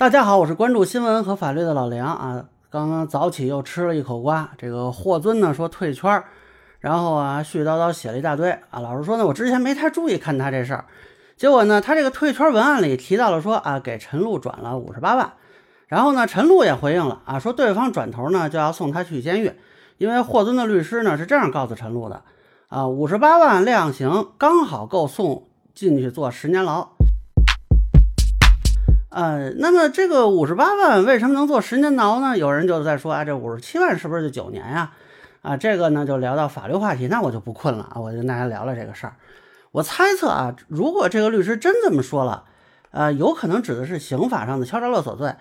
大家好，我是关注新闻和法律的老梁啊。刚刚早起又吃了一口瓜，这个霍尊呢说退圈，然后啊絮絮叨叨写了一大堆啊。老实说呢，我之前没太注意看他这事儿，结果呢，他这个退圈文案里提到了说啊，给陈露转了五十八万，然后呢，陈露也回应了啊，说对方转头呢就要送他去监狱，因为霍尊的律师呢是这样告诉陈露的啊，五十八万量刑刚好够送进去坐十年牢。呃，那么这个五十八万为什么能坐十年牢呢？有人就在说啊，这五十七万是不是就九年呀？啊，这个呢就聊到法律话题，那我就不困了啊，我就跟大家聊聊这个事儿。我猜测啊，如果这个律师真这么说了，呃，有可能指的是刑法上的敲诈勒索罪，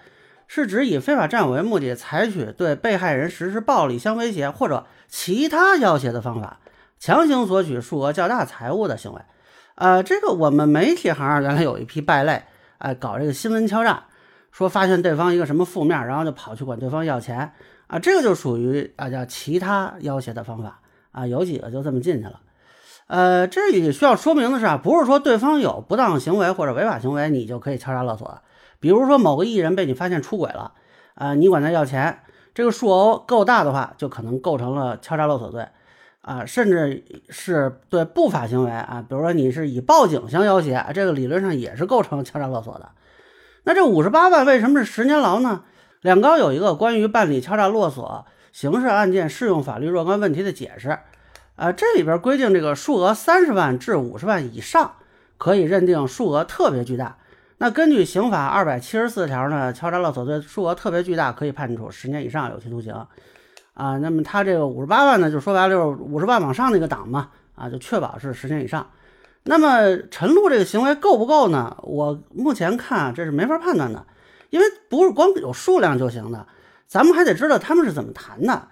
是指以非法占有为目的，采取对被害人实施暴力、相威胁或者其他要挟的方法，强行索取数额较大财物的行为。呃，这个我们媒体行原来有一批败类。哎，搞这个新闻敲诈，说发现对方一个什么负面，然后就跑去管对方要钱啊，这个就属于啊叫其他要挟的方法啊，有几个就这么进去了。呃，这里需要说明的是啊，不是说对方有不当行为或者违法行为，你就可以敲诈勒索。比如说某个艺人被你发现出轨了啊，你管他要钱，这个数额够大的话，就可能构成了敲诈勒索罪。啊，甚至是对不法行为啊，比如说你是以报警相要挟，这个理论上也是构成敲诈勒索的。那这五十八万为什么是十年牢呢？两高有一个关于办理敲诈勒索刑事案件适用法律若干问题的解释啊，这里边规定这个数额三十万至五十万以上可以认定数额特别巨大。那根据刑法二百七十四条呢，敲诈勒索罪数额特别巨大，可以判处十年以上有期徒刑。啊，那么他这个五十八万呢，就说白了就是五十万往上那个档嘛，啊，就确保是十年以上。那么陈露这个行为够不够呢？我目前看啊，这是没法判断的，因为不是光有数量就行的，咱们还得知道他们是怎么谈的。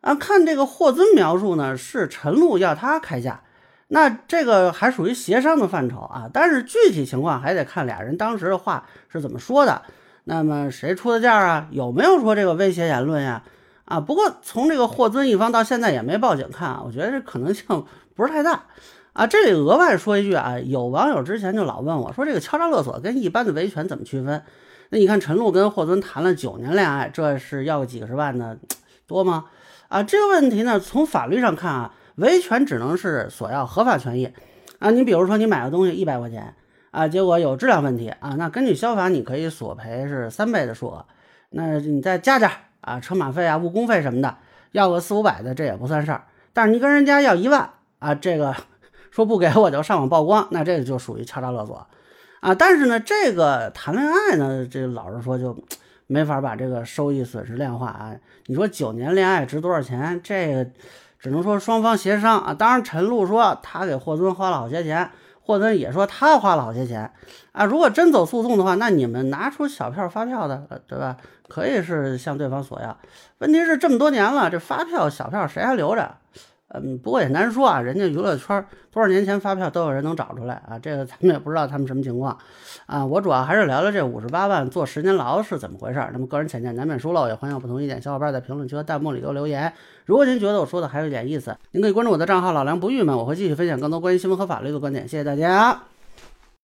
啊，看这个霍尊描述呢，是陈露要他开价，那这个还属于协商的范畴啊，但是具体情况还得看俩人当时的话是怎么说的。那么谁出的价啊？有没有说这个威胁言论呀？啊不过从这个霍尊一方到现在也没报警看啊，我觉得这可能性不是太大啊。这里额外说一句啊，有网友之前就老问我说，这个敲诈勒索跟一般的维权怎么区分？那你看陈露跟霍尊谈了九年恋爱，这是要个几十万的多吗？啊，这个问题呢，从法律上看啊，维权只能是索要合法权益啊。你比如说你买个东西一百块钱啊，结果有质量问题啊，那根据消法你可以索赔是三倍的数额，那你再加点。啊，车马费啊，误工费什么的，要个四五百的，这也不算事儿。但是你跟人家要一万啊，这个说不给我就上网曝光，那这个就属于敲诈勒索啊。但是呢，这个谈恋爱呢，这老实说就没法把这个收益损失量化啊。你说九年恋爱值多少钱？这个只能说双方协商啊。当然，陈露说他给霍尊花了好些钱。霍尊也说他花了好些钱啊，如果真走诉讼的话，那你们拿出小票发票的，对吧？可以是向对方索要。问题是这么多年了，这发票小票谁还留着？嗯，不过也难说啊，人家娱乐圈多少年前发票都有人能找出来啊，这个咱们也不知道他们什么情况啊。我主要还是聊聊这五十八万坐十年牢是怎么回事。那么个人浅见难免疏漏，也欢迎不同意见小伙伴在评论区和弹幕里都留言。如果您觉得我说的还有一点意思，您可以关注我的账号老梁不郁闷，我会继续分享更多关于新闻和法律的观点。谢谢大家。